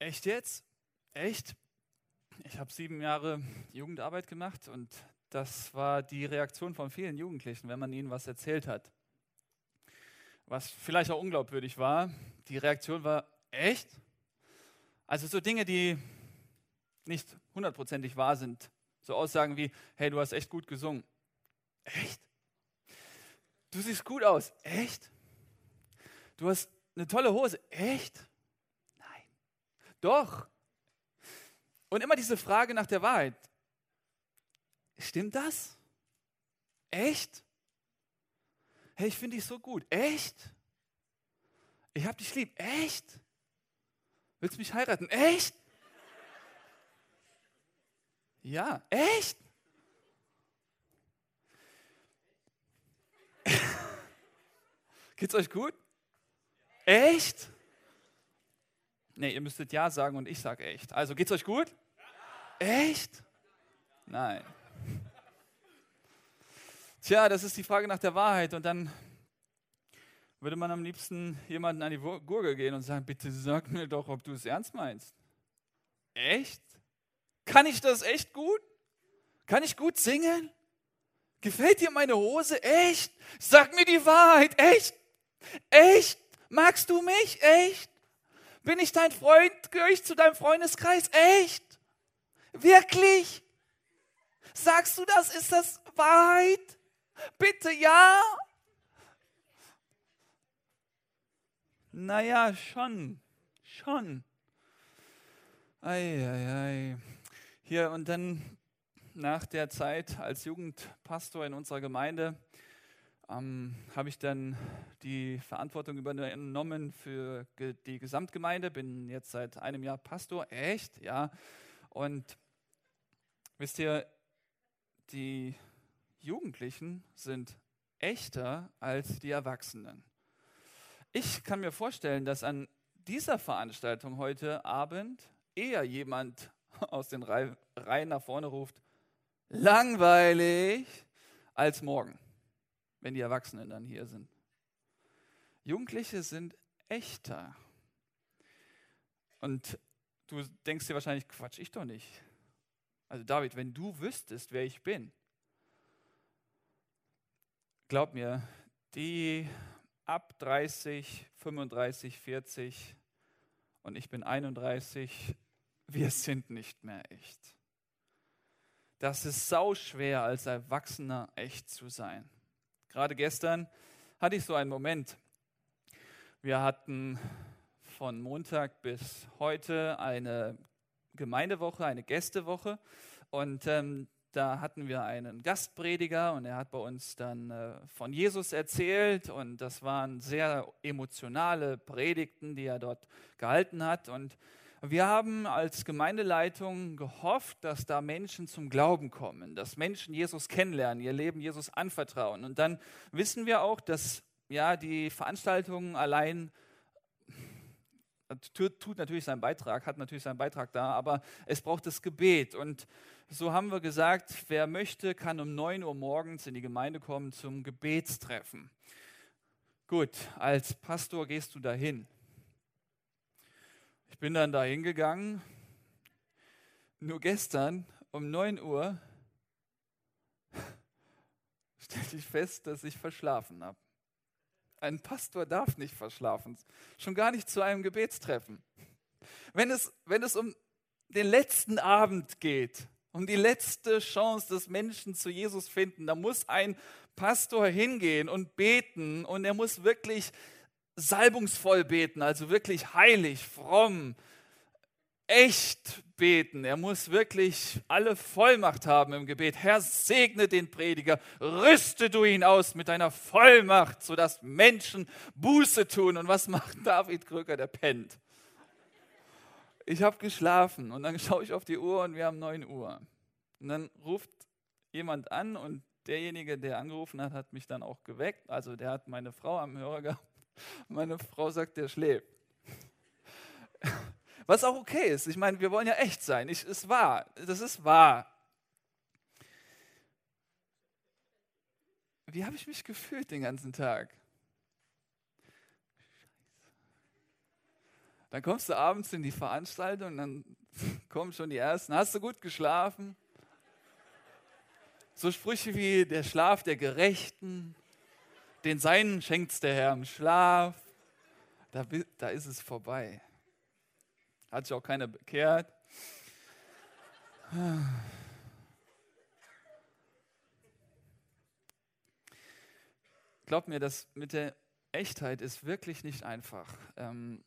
Echt jetzt? Echt? Ich habe sieben Jahre Jugendarbeit gemacht und das war die Reaktion von vielen Jugendlichen, wenn man ihnen was erzählt hat. Was vielleicht auch unglaubwürdig war, die Reaktion war, echt? Also so Dinge, die nicht hundertprozentig wahr sind. So Aussagen wie, hey, du hast echt gut gesungen. Echt? Du siehst gut aus. Echt? Du hast eine tolle Hose. Echt? Doch. Und immer diese Frage nach der Wahrheit. Stimmt das? Echt? Hey, ich finde dich so gut. Echt? Ich hab dich lieb. Echt? Willst du mich heiraten? Echt? Ja, echt? Geht's euch gut? Echt? Nee, ihr müsstet ja sagen und ich sage echt. Also geht's euch gut? Ja. Echt? Nein. Tja, das ist die Frage nach der Wahrheit. Und dann würde man am liebsten jemanden an die Gurgel gehen und sagen, bitte sag mir doch, ob du es ernst meinst. Echt? Kann ich das echt gut? Kann ich gut singen? Gefällt dir meine Hose? Echt? Sag mir die Wahrheit. Echt? Echt? Magst du mich? Echt? Bin ich dein Freund? Gehöre ich zu deinem Freundeskreis? Echt? Wirklich? Sagst du das? Ist das Wahrheit? Bitte ja? Naja, schon. Schon. Ei, ei, ei. Hier und dann nach der Zeit als Jugendpastor in unserer Gemeinde ähm, habe ich dann die Verantwortung übernommen für die Gesamtgemeinde, bin jetzt seit einem Jahr Pastor, echt, ja. Und wisst ihr, die Jugendlichen sind echter als die Erwachsenen. Ich kann mir vorstellen, dass an dieser Veranstaltung heute Abend eher jemand aus den Reihen nach vorne ruft, langweilig, als morgen wenn die Erwachsenen dann hier sind. Jugendliche sind echter. Und du denkst dir wahrscheinlich, Quatsch, ich doch nicht. Also David, wenn du wüsstest, wer ich bin, glaub mir, die ab 30, 35, 40 und ich bin 31, wir sind nicht mehr echt. Das ist sau schwer als Erwachsener echt zu sein. Gerade gestern hatte ich so einen Moment. Wir hatten von Montag bis heute eine Gemeindewoche, eine Gästewoche. Und ähm, da hatten wir einen Gastprediger und er hat bei uns dann äh, von Jesus erzählt. Und das waren sehr emotionale Predigten, die er dort gehalten hat. Und wir haben als Gemeindeleitung gehofft, dass da Menschen zum Glauben kommen, dass Menschen Jesus kennenlernen, ihr Leben Jesus anvertrauen. Und dann wissen wir auch, dass ja die Veranstaltung allein tut natürlich seinen Beitrag, hat natürlich seinen Beitrag da, aber es braucht das Gebet. Und so haben wir gesagt, wer möchte, kann um 9 Uhr morgens in die Gemeinde kommen zum Gebetstreffen. Gut, als Pastor gehst du dahin. Ich bin dann da hingegangen. Nur gestern um 9 Uhr stellte ich fest, dass ich verschlafen habe. Ein Pastor darf nicht verschlafen, schon gar nicht zu einem Gebetstreffen. Wenn es, wenn es um den letzten Abend geht, um die letzte Chance, dass Menschen zu Jesus finden, da muss ein Pastor hingehen und beten und er muss wirklich salbungsvoll beten, also wirklich heilig, fromm, echt beten. Er muss wirklich alle Vollmacht haben im Gebet. Herr, segne den Prediger, rüste du ihn aus mit deiner Vollmacht, sodass Menschen Buße tun. Und was macht David Krüger? Der pennt. Ich habe geschlafen und dann schaue ich auf die Uhr und wir haben 9 Uhr. Und dann ruft jemand an und derjenige, der angerufen hat, hat mich dann auch geweckt. Also der hat meine Frau am Hörer gehabt meine Frau sagt, der schläft. Was auch okay ist. Ich meine, wir wollen ja echt sein. Ich, ist wahr. Das ist wahr. Wie habe ich mich gefühlt den ganzen Tag? Dann kommst du abends in die Veranstaltung und dann kommen schon die ersten. Hast du gut geschlafen? So Sprüche wie der Schlaf der Gerechten, den Seinen schenkt der Herr im Schlaf. Da, da ist es vorbei. Hat sich auch keiner bekehrt. Glaubt mir, das mit der Echtheit ist wirklich nicht einfach. Ähm,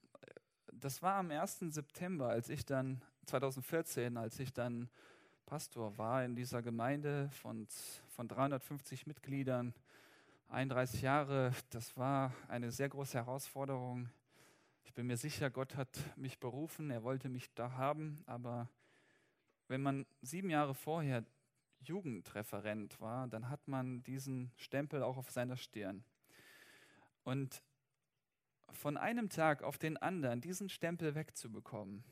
das war am 1. September, als ich dann, 2014, als ich dann Pastor war in dieser Gemeinde von, von 350 Mitgliedern, 31 Jahre. Das war eine sehr große Herausforderung. Ich bin mir sicher, Gott hat mich berufen, er wollte mich da haben, aber wenn man sieben Jahre vorher Jugendreferent war, dann hat man diesen Stempel auch auf seiner Stirn. Und von einem Tag auf den anderen diesen Stempel wegzubekommen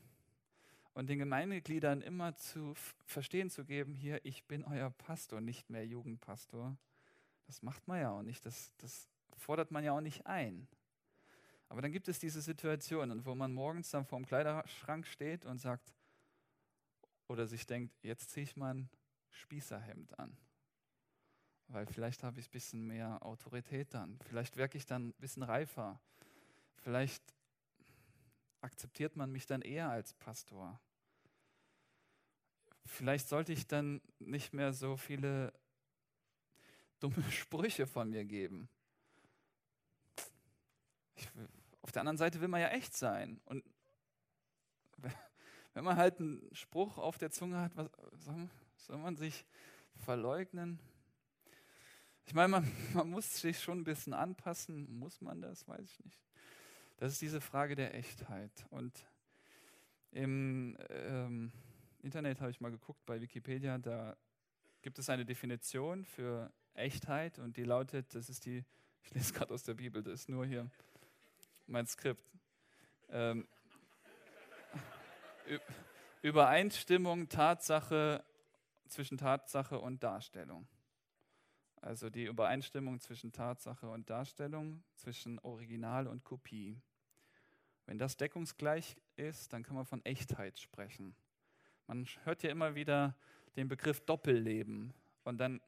und den Gemeindegliedern immer zu verstehen zu geben, hier, ich bin euer Pastor, nicht mehr Jugendpastor, das macht man ja auch nicht, das, das fordert man ja auch nicht ein. Aber dann gibt es diese Situationen, wo man morgens dann vor dem Kleiderschrank steht und sagt, oder sich denkt, jetzt ziehe ich mal ein Spießerhemd an. Weil vielleicht habe ich ein bisschen mehr Autorität dann. Vielleicht wirke ich dann ein bisschen reifer. Vielleicht akzeptiert man mich dann eher als Pastor. Vielleicht sollte ich dann nicht mehr so viele dumme Sprüche von mir geben. Ich, auf der anderen Seite will man ja echt sein. Und wenn man halt einen Spruch auf der Zunge hat, was, soll man sich verleugnen? Ich meine, man, man, muss sich schon ein bisschen anpassen. Muss man das? Weiß ich nicht. Das ist diese Frage der Echtheit. Und im ähm, Internet habe ich mal geguckt bei Wikipedia, da gibt es eine Definition für Echtheit und die lautet, das ist die, ich lese gerade aus der Bibel, das ist nur hier mein Skript. Ähm, Übereinstimmung, Tatsache zwischen Tatsache und Darstellung. Also die Übereinstimmung zwischen Tatsache und Darstellung, zwischen Original und Kopie. Wenn das deckungsgleich ist, dann kann man von Echtheit sprechen. Man hört ja immer wieder den Begriff Doppelleben und dann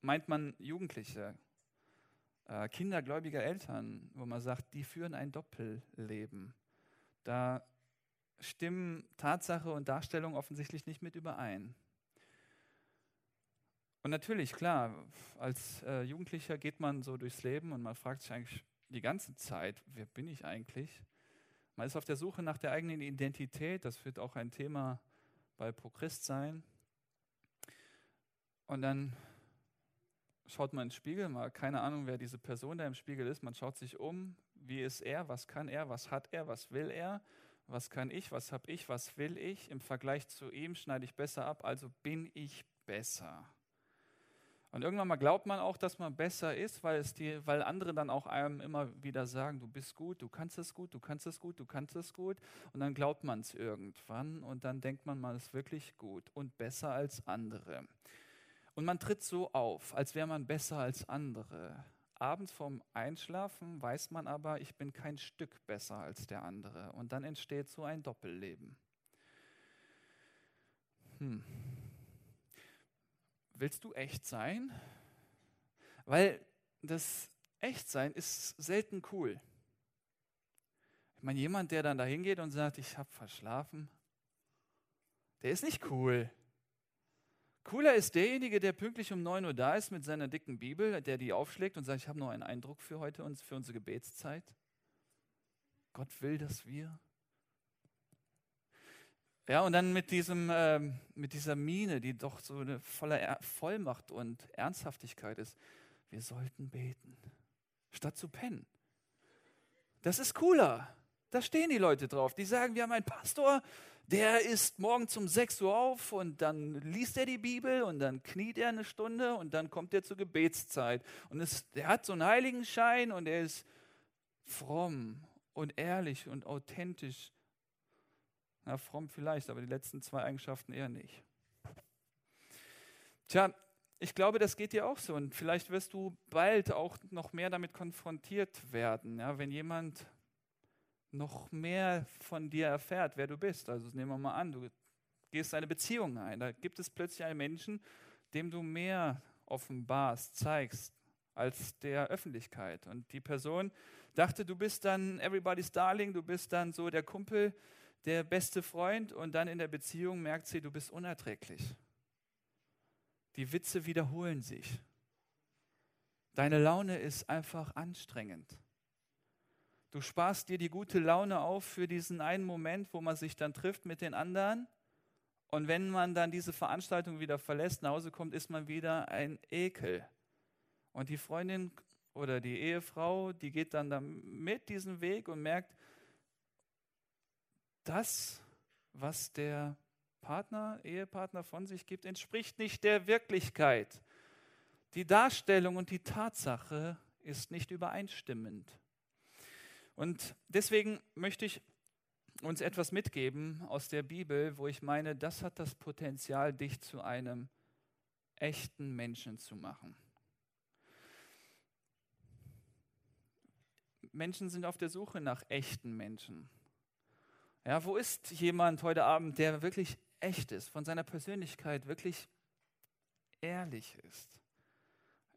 meint man Jugendliche, äh, Kinder gläubiger Eltern, wo man sagt, die führen ein Doppelleben. Da stimmen Tatsache und Darstellung offensichtlich nicht mit überein. Und natürlich, klar, als äh, Jugendlicher geht man so durchs Leben und man fragt sich eigentlich die ganze Zeit, wer bin ich eigentlich? Man ist auf der Suche nach der eigenen Identität, das wird auch ein Thema bei Prochrist sein. Und dann schaut man ins Spiegel, mal keine Ahnung, wer diese Person da im Spiegel ist. Man schaut sich um, wie ist er, was kann er, was hat er, was will er, was kann ich, was habe ich, was will ich. Im Vergleich zu ihm schneide ich besser ab, also bin ich besser. Und irgendwann mal glaubt man auch, dass man besser ist, weil, es die, weil andere dann auch einem immer wieder sagen, du bist gut, du kannst es gut, du kannst es gut, du kannst es gut. Und dann glaubt man es irgendwann und dann denkt man, man ist wirklich gut und besser als andere. Und man tritt so auf, als wäre man besser als andere. Abends vorm Einschlafen weiß man aber, ich bin kein Stück besser als der andere. Und dann entsteht so ein Doppelleben. Hm. Willst du echt sein? Weil das Echtsein ist selten cool. Ich meine, jemand, der dann da hingeht und sagt, ich habe verschlafen, der ist nicht cool. Cooler ist derjenige, der pünktlich um 9 Uhr da ist mit seiner dicken Bibel, der die aufschlägt und sagt, ich habe noch einen Eindruck für heute und für unsere Gebetszeit. Gott will, dass wir. Ja, und dann mit, diesem, äh, mit dieser Mine, die doch so eine voller Vollmacht und Ernsthaftigkeit ist. Wir sollten beten, statt zu pennen. Das ist cooler. Da stehen die Leute drauf. Die sagen, wir haben einen Pastor, der ist morgens um 6 Uhr auf und dann liest er die Bibel und dann kniet er eine Stunde und dann kommt er zur Gebetszeit. Und er hat so einen Heiligenschein und er ist fromm und ehrlich und authentisch. Na, fromm vielleicht, aber die letzten zwei Eigenschaften eher nicht. Tja, ich glaube, das geht dir auch so und vielleicht wirst du bald auch noch mehr damit konfrontiert werden. Ja, wenn jemand noch mehr von dir erfährt, wer du bist. Also nehmen wir mal an, du gehst eine Beziehung ein. Da gibt es plötzlich einen Menschen, dem du mehr offenbarst, zeigst als der Öffentlichkeit. Und die Person dachte, du bist dann everybody's darling, du bist dann so der Kumpel, der beste Freund und dann in der Beziehung merkt sie, du bist unerträglich. Die Witze wiederholen sich. Deine Laune ist einfach anstrengend. Du sparst dir die gute Laune auf für diesen einen Moment, wo man sich dann trifft mit den anderen. Und wenn man dann diese Veranstaltung wieder verlässt, nach Hause kommt, ist man wieder ein Ekel. Und die Freundin oder die Ehefrau, die geht dann, dann mit diesem Weg und merkt, das, was der Partner, Ehepartner von sich gibt, entspricht nicht der Wirklichkeit. Die Darstellung und die Tatsache ist nicht übereinstimmend. Und deswegen möchte ich uns etwas mitgeben aus der Bibel, wo ich meine, das hat das Potenzial, dich zu einem echten Menschen zu machen. Menschen sind auf der Suche nach echten Menschen. Ja, wo ist jemand heute Abend, der wirklich echt ist, von seiner Persönlichkeit wirklich ehrlich ist?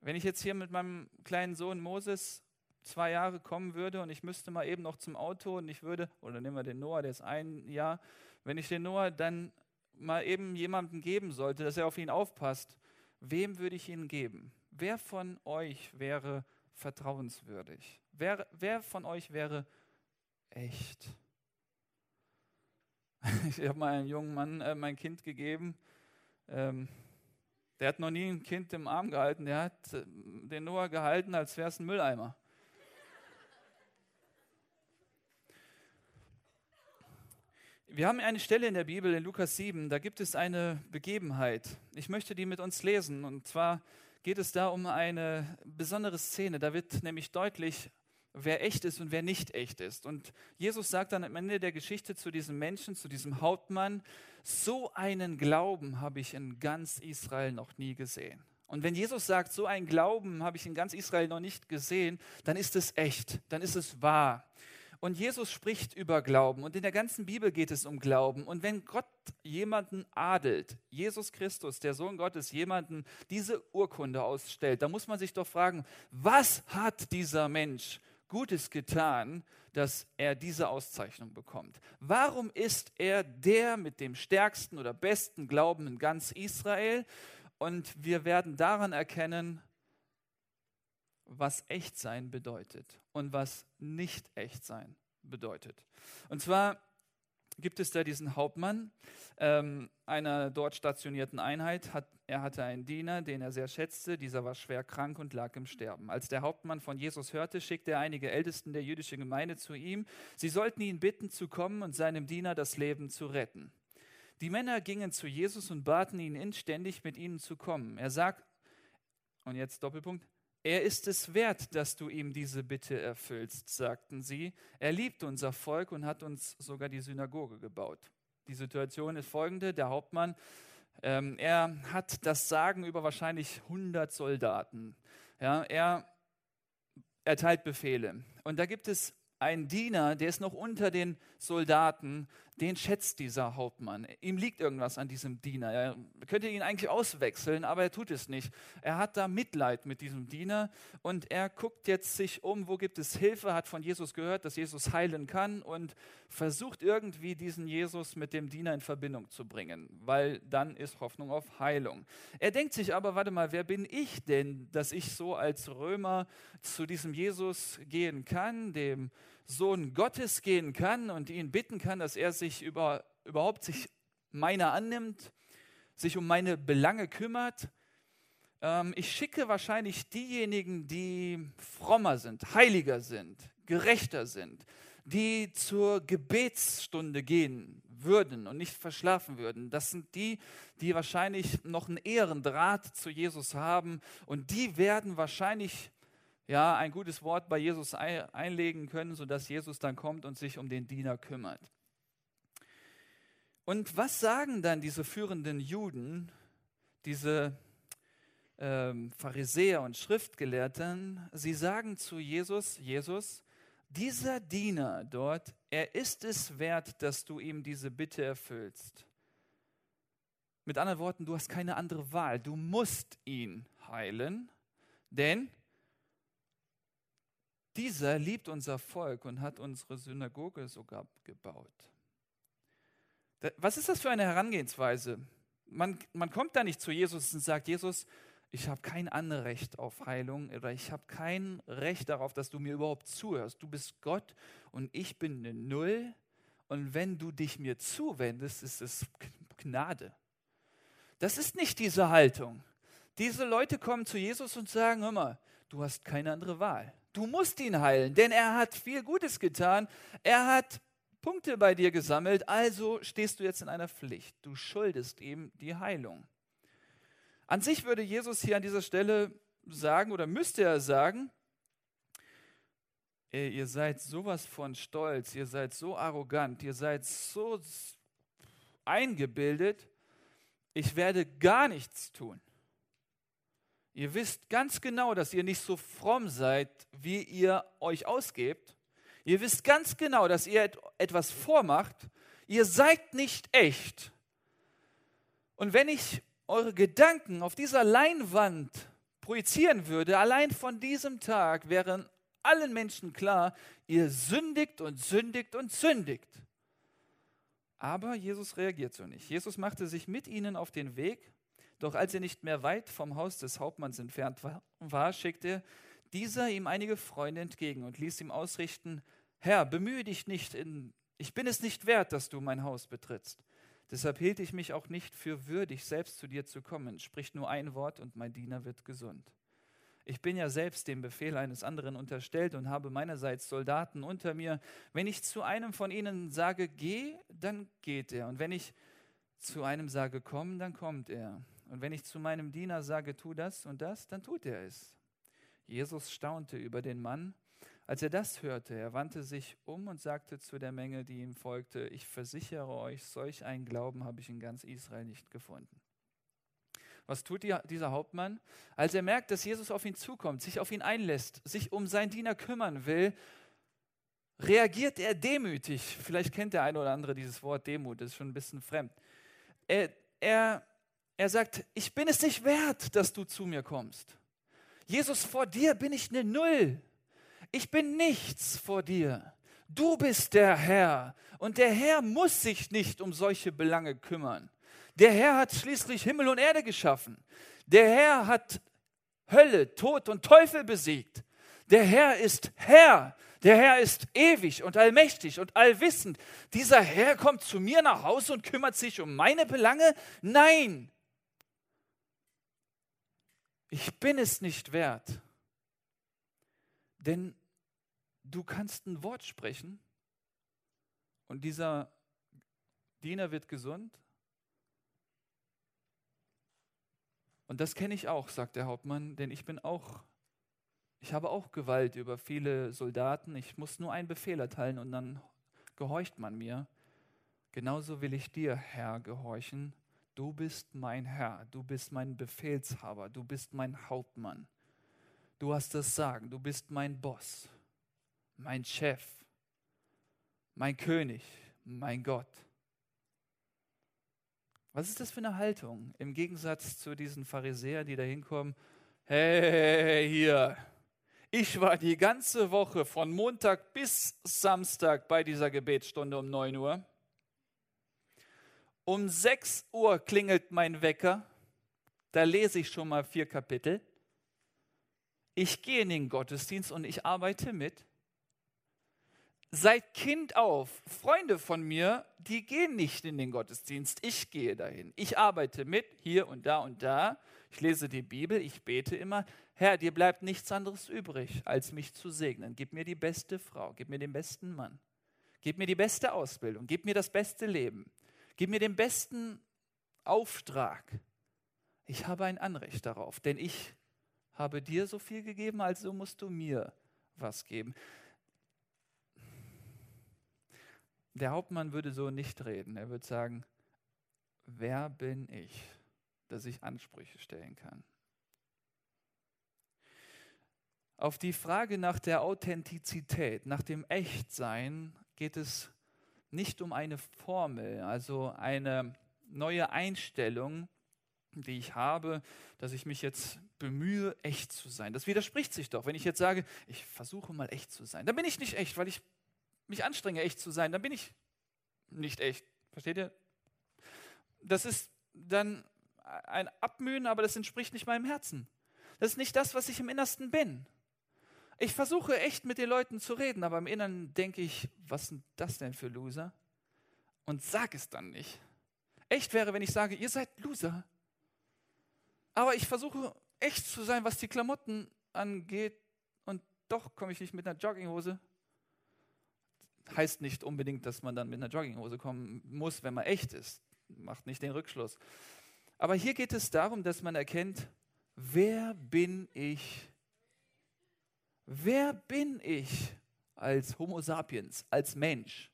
Wenn ich jetzt hier mit meinem kleinen Sohn Moses zwei Jahre kommen würde und ich müsste mal eben noch zum Auto und ich würde, oder nehmen wir den Noah, der ist ein Jahr, wenn ich den Noah dann mal eben jemandem geben sollte, dass er auf ihn aufpasst, wem würde ich ihn geben? Wer von euch wäre vertrauenswürdig? Wer, wer von euch wäre echt? Ich habe mal einem jungen Mann äh, mein Kind gegeben. Ähm, der hat noch nie ein Kind im Arm gehalten. Der hat äh, den Noah gehalten, als wäre es ein Mülleimer. Wir haben eine Stelle in der Bibel, in Lukas 7, da gibt es eine Begebenheit. Ich möchte die mit uns lesen. Und zwar geht es da um eine besondere Szene. Da wird nämlich deutlich, wer echt ist und wer nicht echt ist. Und Jesus sagt dann am Ende der Geschichte zu diesem Menschen, zu diesem Hauptmann, so einen Glauben habe ich in ganz Israel noch nie gesehen. Und wenn Jesus sagt, so einen Glauben habe ich in ganz Israel noch nicht gesehen, dann ist es echt, dann ist es wahr. Und Jesus spricht über Glauben und in der ganzen Bibel geht es um Glauben. Und wenn Gott jemanden adelt, Jesus Christus, der Sohn Gottes, jemanden diese Urkunde ausstellt, dann muss man sich doch fragen, was hat dieser Mensch Gutes getan, dass er diese Auszeichnung bekommt? Warum ist er der mit dem stärksten oder besten Glauben in ganz Israel? Und wir werden daran erkennen, was echt sein bedeutet und was nicht echt sein bedeutet. Und zwar gibt es da diesen Hauptmann ähm, einer dort stationierten Einheit. Hat, er hatte einen Diener, den er sehr schätzte. Dieser war schwer krank und lag im Sterben. Als der Hauptmann von Jesus hörte, schickte er einige Ältesten der jüdischen Gemeinde zu ihm. Sie sollten ihn bitten, zu kommen und seinem Diener das Leben zu retten. Die Männer gingen zu Jesus und baten ihn inständig, mit ihnen zu kommen. Er sagt, und jetzt Doppelpunkt, er ist es wert, dass du ihm diese Bitte erfüllst, sagten sie. Er liebt unser Volk und hat uns sogar die Synagoge gebaut. Die Situation ist folgende: Der Hauptmann, ähm, er hat das Sagen über wahrscheinlich 100 Soldaten. Ja, er erteilt Befehle. Und da gibt es einen Diener, der ist noch unter den Soldaten, den schätzt dieser Hauptmann. Ihm liegt irgendwas an diesem Diener. Er könnte ihn eigentlich auswechseln, aber er tut es nicht. Er hat da Mitleid mit diesem Diener und er guckt jetzt sich um, wo gibt es Hilfe, hat von Jesus gehört, dass Jesus heilen kann und versucht irgendwie diesen Jesus mit dem Diener in Verbindung zu bringen, weil dann ist Hoffnung auf Heilung. Er denkt sich aber, warte mal, wer bin ich denn, dass ich so als Römer zu diesem Jesus gehen kann, dem Sohn Gottes gehen kann und ihn bitten kann, dass er sich über, überhaupt sich meiner annimmt, sich um meine Belange kümmert. Ähm, ich schicke wahrscheinlich diejenigen, die frommer sind, heiliger sind, gerechter sind, die zur Gebetsstunde gehen würden und nicht verschlafen würden. Das sind die, die wahrscheinlich noch einen ehren Draht zu Jesus haben und die werden wahrscheinlich ja, ein gutes Wort bei Jesus einlegen können, sodass Jesus dann kommt und sich um den Diener kümmert. Und was sagen dann diese führenden Juden, diese ähm, Pharisäer und Schriftgelehrten? Sie sagen zu Jesus, Jesus, dieser Diener dort, er ist es wert, dass du ihm diese Bitte erfüllst. Mit anderen Worten, du hast keine andere Wahl. Du musst ihn heilen, denn dieser liebt unser Volk und hat unsere Synagoge sogar gebaut. Was ist das für eine Herangehensweise? Man, man kommt da nicht zu Jesus und sagt, Jesus, ich habe kein Anrecht auf Heilung oder ich habe kein Recht darauf, dass du mir überhaupt zuhörst. Du bist Gott und ich bin eine Null. Und wenn du dich mir zuwendest, ist es Gnade. Das ist nicht diese Haltung. Diese Leute kommen zu Jesus und sagen, hör mal, du hast keine andere Wahl. Du musst ihn heilen, denn er hat viel Gutes getan. Er hat Punkte bei dir gesammelt, also stehst du jetzt in einer Pflicht. Du schuldest ihm die Heilung. An sich würde Jesus hier an dieser Stelle sagen oder müsste er sagen, ihr seid sowas von stolz, ihr seid so arrogant, ihr seid so eingebildet, ich werde gar nichts tun. Ihr wisst ganz genau, dass ihr nicht so fromm seid, wie ihr euch ausgebt. Ihr wisst ganz genau, dass ihr etwas vormacht. Ihr seid nicht echt. Und wenn ich eure Gedanken auf dieser Leinwand projizieren würde, allein von diesem Tag wären allen Menschen klar, ihr sündigt und sündigt und sündigt. Aber Jesus reagiert so nicht. Jesus machte sich mit ihnen auf den Weg, doch als er nicht mehr weit vom Haus des Hauptmanns entfernt war, schickte dieser ihm einige Freunde entgegen und ließ ihm ausrichten, Herr, bemühe dich nicht, in, ich bin es nicht wert, dass du mein Haus betrittst. Deshalb hielt ich mich auch nicht für würdig, selbst zu dir zu kommen. Sprich nur ein Wort und mein Diener wird gesund. Ich bin ja selbst dem Befehl eines anderen unterstellt und habe meinerseits Soldaten unter mir. Wenn ich zu einem von ihnen sage, geh, dann geht er. Und wenn ich zu einem sage, komm, dann kommt er. Und wenn ich zu meinem Diener sage, tu das und das, dann tut er es. Jesus staunte über den Mann als er das hörte, er wandte sich um und sagte zu der Menge, die ihm folgte, ich versichere euch, solch einen Glauben habe ich in ganz Israel nicht gefunden. Was tut dieser Hauptmann? Als er merkt, dass Jesus auf ihn zukommt, sich auf ihn einlässt, sich um seinen Diener kümmern will, reagiert er demütig. Vielleicht kennt der eine oder andere dieses Wort Demut, das ist schon ein bisschen fremd. Er, er, er sagt, ich bin es nicht wert, dass du zu mir kommst. Jesus, vor dir bin ich eine Null ich bin nichts vor dir. Du bist der Herr. Und der Herr muss sich nicht um solche Belange kümmern. Der Herr hat schließlich Himmel und Erde geschaffen. Der Herr hat Hölle, Tod und Teufel besiegt. Der Herr ist Herr. Der Herr ist ewig und allmächtig und allwissend. Dieser Herr kommt zu mir nach Hause und kümmert sich um meine Belange? Nein. Ich bin es nicht wert. Denn du kannst ein Wort sprechen und dieser Diener wird gesund. Und das kenne ich auch, sagt der Hauptmann, denn ich bin auch, ich habe auch Gewalt über viele Soldaten. Ich muss nur einen Befehl erteilen und dann gehorcht man mir. Genauso will ich dir, Herr, gehorchen. Du bist mein Herr, du bist mein Befehlshaber, du bist mein Hauptmann. Du hast das Sagen, du bist mein Boss mein Chef, mein König, mein Gott. Was ist das für eine Haltung im Gegensatz zu diesen Pharisäern, die da hinkommen? Hey, hier, ich war die ganze Woche von Montag bis Samstag bei dieser Gebetsstunde um 9 Uhr. Um 6 Uhr klingelt mein Wecker. Da lese ich schon mal vier Kapitel. Ich gehe in den Gottesdienst und ich arbeite mit seit Kind auf, Freunde von mir, die gehen nicht in den Gottesdienst, ich gehe dahin. Ich arbeite mit, hier und da und da. Ich lese die Bibel, ich bete immer. Herr, dir bleibt nichts anderes übrig, als mich zu segnen. Gib mir die beste Frau, gib mir den besten Mann, gib mir die beste Ausbildung, gib mir das beste Leben, gib mir den besten Auftrag. Ich habe ein Anrecht darauf, denn ich habe dir so viel gegeben, also musst du mir was geben. Der Hauptmann würde so nicht reden. Er würde sagen, wer bin ich, dass ich Ansprüche stellen kann? Auf die Frage nach der Authentizität, nach dem Echtsein geht es nicht um eine Formel, also eine neue Einstellung, die ich habe, dass ich mich jetzt bemühe, echt zu sein. Das widerspricht sich doch. Wenn ich jetzt sage, ich versuche mal echt zu sein, dann bin ich nicht echt, weil ich mich anstrenge, echt zu sein, dann bin ich nicht echt. Versteht ihr? Das ist dann ein Abmühen, aber das entspricht nicht meinem Herzen. Das ist nicht das, was ich im Innersten bin. Ich versuche echt mit den Leuten zu reden, aber im Inneren denke ich, was sind das denn für Loser? Und sag es dann nicht. Echt wäre, wenn ich sage, ihr seid Loser. Aber ich versuche echt zu sein, was die Klamotten angeht. Und doch komme ich nicht mit einer Jogginghose. Heißt nicht unbedingt, dass man dann mit einer Jogginghose kommen muss, wenn man echt ist. Macht nicht den Rückschluss. Aber hier geht es darum, dass man erkennt, wer bin ich? Wer bin ich als Homo sapiens, als Mensch,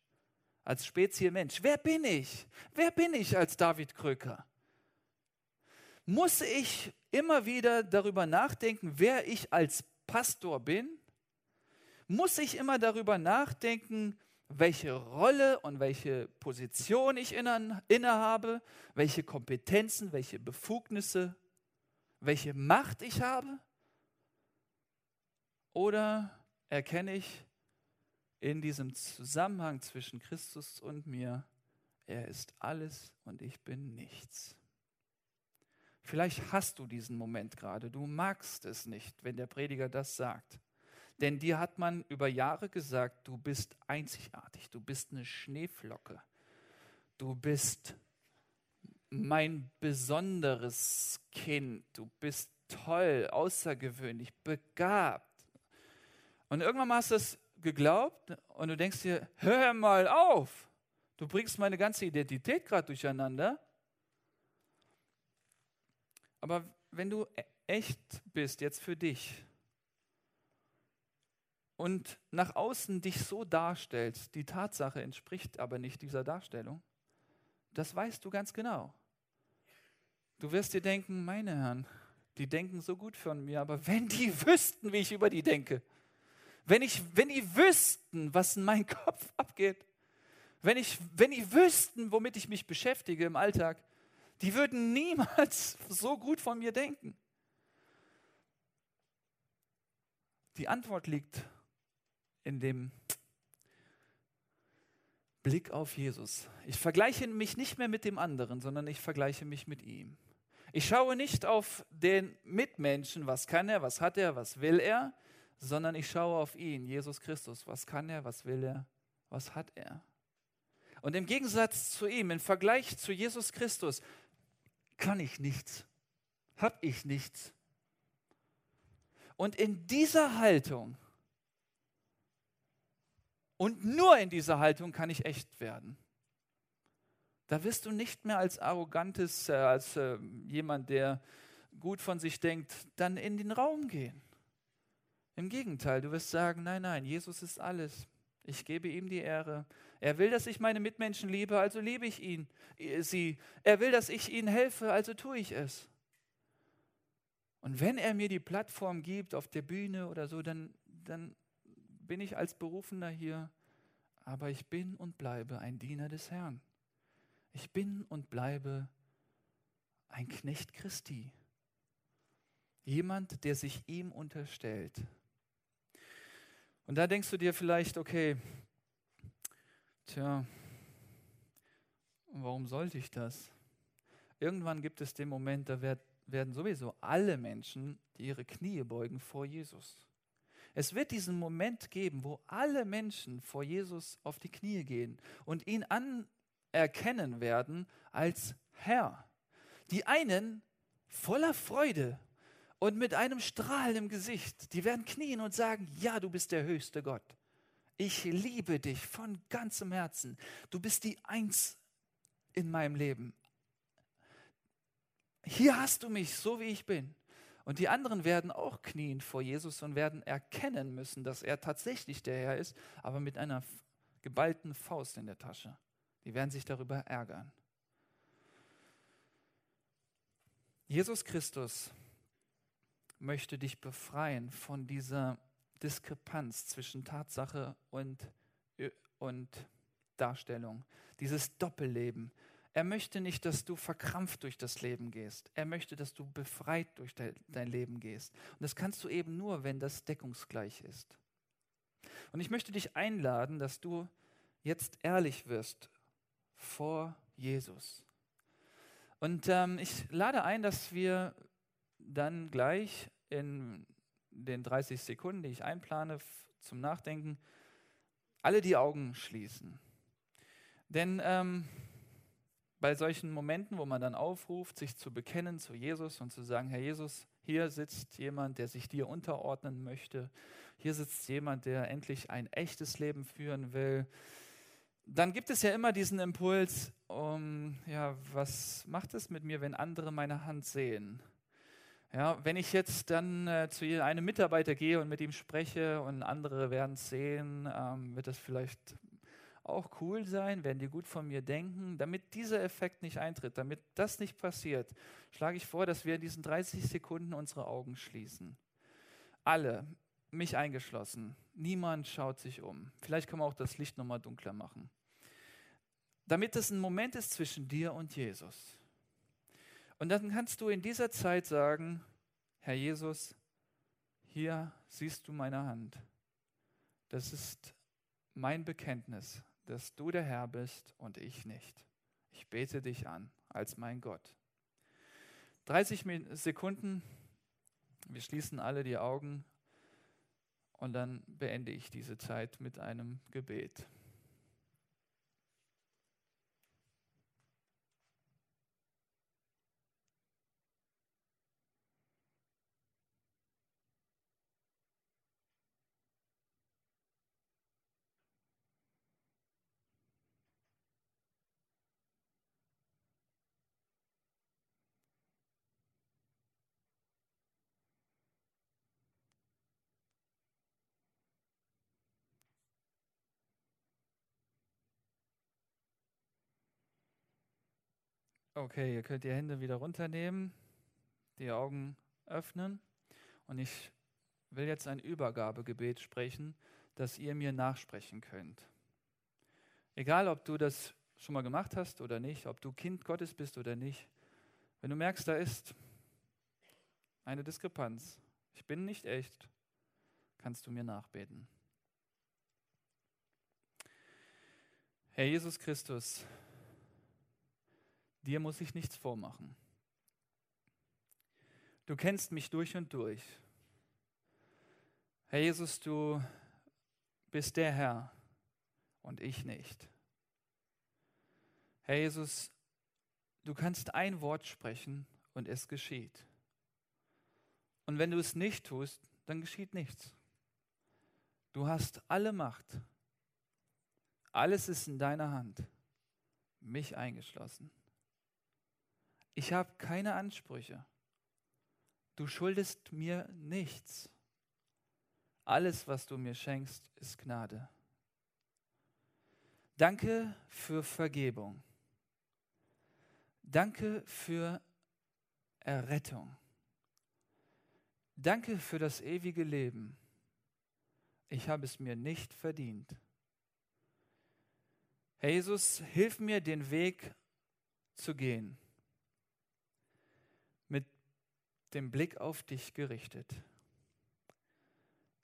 als Spezie Mensch? Wer bin ich? Wer bin ich als David Kröker? Muss ich immer wieder darüber nachdenken, wer ich als Pastor bin? Muss ich immer darüber nachdenken, welche Rolle und welche Position ich innehabe, welche Kompetenzen, welche Befugnisse, welche Macht ich habe? Oder erkenne ich in diesem Zusammenhang zwischen Christus und mir, er ist alles und ich bin nichts? Vielleicht hast du diesen Moment gerade, du magst es nicht, wenn der Prediger das sagt. Denn dir hat man über Jahre gesagt, du bist einzigartig, du bist eine Schneeflocke, du bist mein besonderes Kind, du bist toll, außergewöhnlich, begabt. Und irgendwann hast du es geglaubt und du denkst dir, hör mal auf, du bringst meine ganze Identität gerade durcheinander. Aber wenn du e-, echt bist jetzt für dich und nach außen dich so darstellst, die Tatsache entspricht aber nicht dieser Darstellung, das weißt du ganz genau. Du wirst dir denken, meine Herren, die denken so gut von mir, aber wenn die wüssten, wie ich über die denke, wenn, ich, wenn die wüssten, was in meinem Kopf abgeht, wenn, ich, wenn die wüssten, womit ich mich beschäftige im Alltag, die würden niemals so gut von mir denken. Die Antwort liegt in dem Blick auf Jesus. Ich vergleiche mich nicht mehr mit dem anderen, sondern ich vergleiche mich mit ihm. Ich schaue nicht auf den Mitmenschen, was kann er, was hat er, was will er, sondern ich schaue auf ihn, Jesus Christus, was kann er, was will er, was hat er. Und im Gegensatz zu ihm, im Vergleich zu Jesus Christus, kann ich nichts, habe ich nichts. Und in dieser Haltung, und nur in dieser Haltung kann ich echt werden. Da wirst du nicht mehr als arrogantes, äh, als äh, jemand, der gut von sich denkt, dann in den Raum gehen. Im Gegenteil, du wirst sagen, nein, nein, Jesus ist alles. Ich gebe ihm die Ehre. Er will, dass ich meine Mitmenschen liebe, also liebe ich ihn, äh, sie. Er will, dass ich ihnen helfe, also tue ich es. Und wenn er mir die Plattform gibt auf der Bühne oder so, dann, dann bin ich als Berufener hier, aber ich bin und bleibe ein Diener des Herrn. Ich bin und bleibe ein Knecht Christi. Jemand, der sich ihm unterstellt. Und da denkst du dir vielleicht, okay, tja, warum sollte ich das? Irgendwann gibt es den Moment, da werden sowieso alle Menschen ihre Knie beugen vor Jesus. Es wird diesen Moment geben, wo alle Menschen vor Jesus auf die Knie gehen und ihn anerkennen werden als Herr. Die einen voller Freude und mit einem Strahlen im Gesicht. Die werden knien und sagen, ja, du bist der höchste Gott. Ich liebe dich von ganzem Herzen. Du bist die Eins in meinem Leben. Hier hast du mich, so wie ich bin. Und die anderen werden auch knien vor Jesus und werden erkennen müssen, dass er tatsächlich der Herr ist, aber mit einer geballten Faust in der Tasche. Die werden sich darüber ärgern. Jesus Christus möchte dich befreien von dieser Diskrepanz zwischen Tatsache und, und Darstellung, dieses Doppelleben. Er möchte nicht, dass du verkrampft durch das Leben gehst. Er möchte, dass du befreit durch dein Leben gehst. Und das kannst du eben nur, wenn das deckungsgleich ist. Und ich möchte dich einladen, dass du jetzt ehrlich wirst vor Jesus. Und ähm, ich lade ein, dass wir dann gleich in den 30 Sekunden, die ich einplane zum Nachdenken, alle die Augen schließen. Denn ähm, bei solchen Momenten, wo man dann aufruft, sich zu bekennen zu Jesus und zu sagen, Herr Jesus, hier sitzt jemand, der sich dir unterordnen möchte, hier sitzt jemand, der endlich ein echtes Leben führen will, dann gibt es ja immer diesen Impuls, um, ja, was macht es mit mir, wenn andere meine Hand sehen? Ja, wenn ich jetzt dann äh, zu einem Mitarbeiter gehe und mit ihm spreche und andere werden es sehen, ähm, wird das vielleicht auch cool sein, werden die gut von mir denken. Damit dieser Effekt nicht eintritt, damit das nicht passiert, schlage ich vor, dass wir in diesen 30 Sekunden unsere Augen schließen. Alle, mich eingeschlossen. Niemand schaut sich um. Vielleicht kann man auch das Licht nochmal dunkler machen. Damit es ein Moment ist zwischen dir und Jesus. Und dann kannst du in dieser Zeit sagen, Herr Jesus, hier siehst du meine Hand. Das ist mein Bekenntnis, dass du der Herr bist und ich nicht. Ich bete dich an als mein Gott. 30 Sekunden, wir schließen alle die Augen und dann beende ich diese Zeit mit einem Gebet. Okay, ihr könnt die Hände wieder runternehmen, die Augen öffnen und ich will jetzt ein Übergabegebet sprechen, das ihr mir nachsprechen könnt. Egal, ob du das schon mal gemacht hast oder nicht, ob du Kind Gottes bist oder nicht, wenn du merkst, da ist eine Diskrepanz, ich bin nicht echt, kannst du mir nachbeten. Herr Jesus Christus, Dir muss ich nichts vormachen. Du kennst mich durch und durch. Herr Jesus, du bist der Herr und ich nicht. Herr Jesus, du kannst ein Wort sprechen und es geschieht. Und wenn du es nicht tust, dann geschieht nichts. Du hast alle Macht. Alles ist in deiner Hand, mich eingeschlossen. Ich habe keine Ansprüche. Du schuldest mir nichts. Alles, was du mir schenkst, ist Gnade. Danke für Vergebung. Danke für Errettung. Danke für das ewige Leben. Ich habe es mir nicht verdient. Herr Jesus, hilf mir, den Weg zu gehen den Blick auf dich gerichtet.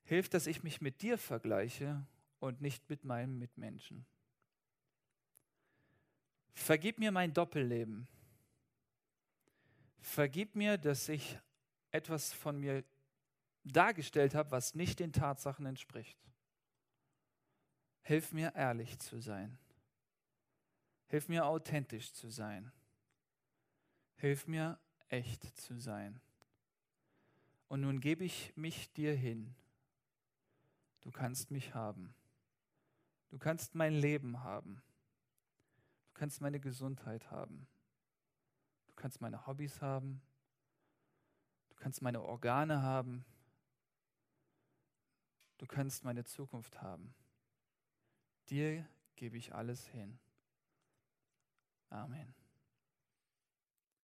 Hilf, dass ich mich mit dir vergleiche und nicht mit meinem Mitmenschen. Vergib mir mein Doppelleben. Vergib mir, dass ich etwas von mir dargestellt habe, was nicht den Tatsachen entspricht. Hilf mir, ehrlich zu sein. Hilf mir, authentisch zu sein. Hilf mir, echt zu sein. Und nun gebe ich mich dir hin. Du kannst mich haben. Du kannst mein Leben haben. Du kannst meine Gesundheit haben. Du kannst meine Hobbys haben. Du kannst meine Organe haben. Du kannst meine Zukunft haben. Dir gebe ich alles hin. Amen.